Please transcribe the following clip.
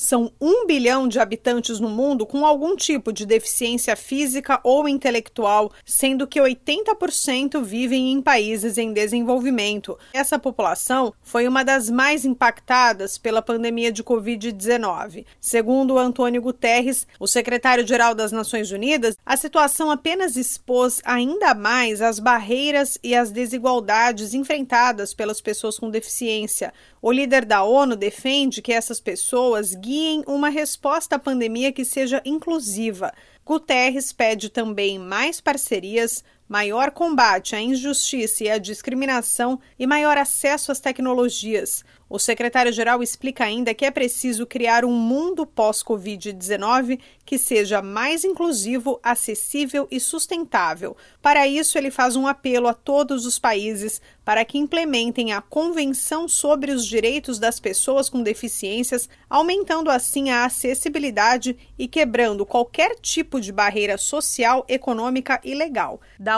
São um bilhão de habitantes no mundo com algum tipo de deficiência física ou intelectual, sendo que 80% vivem em países em desenvolvimento. Essa população foi uma das mais impactadas pela pandemia de Covid-19. Segundo Antônio Guterres, o secretário-geral das Nações Unidas, a situação apenas expôs ainda mais as barreiras e as desigualdades enfrentadas pelas pessoas com deficiência. O líder da ONU defende que essas pessoas guiem uma resposta à pandemia que seja inclusiva. Guterres pede também mais parcerias, maior combate à injustiça e à discriminação e maior acesso às tecnologias. O secretário-geral explica ainda que é preciso criar um mundo pós-Covid-19 que seja mais inclusivo, acessível e sustentável. Para isso, ele faz um apelo a todos os países para que implementem a Convenção sobre os Direitos das Pessoas com Deficiências, aumentando assim a acessibilidade e quebrando qualquer tipo de barreira social, econômica e legal. Da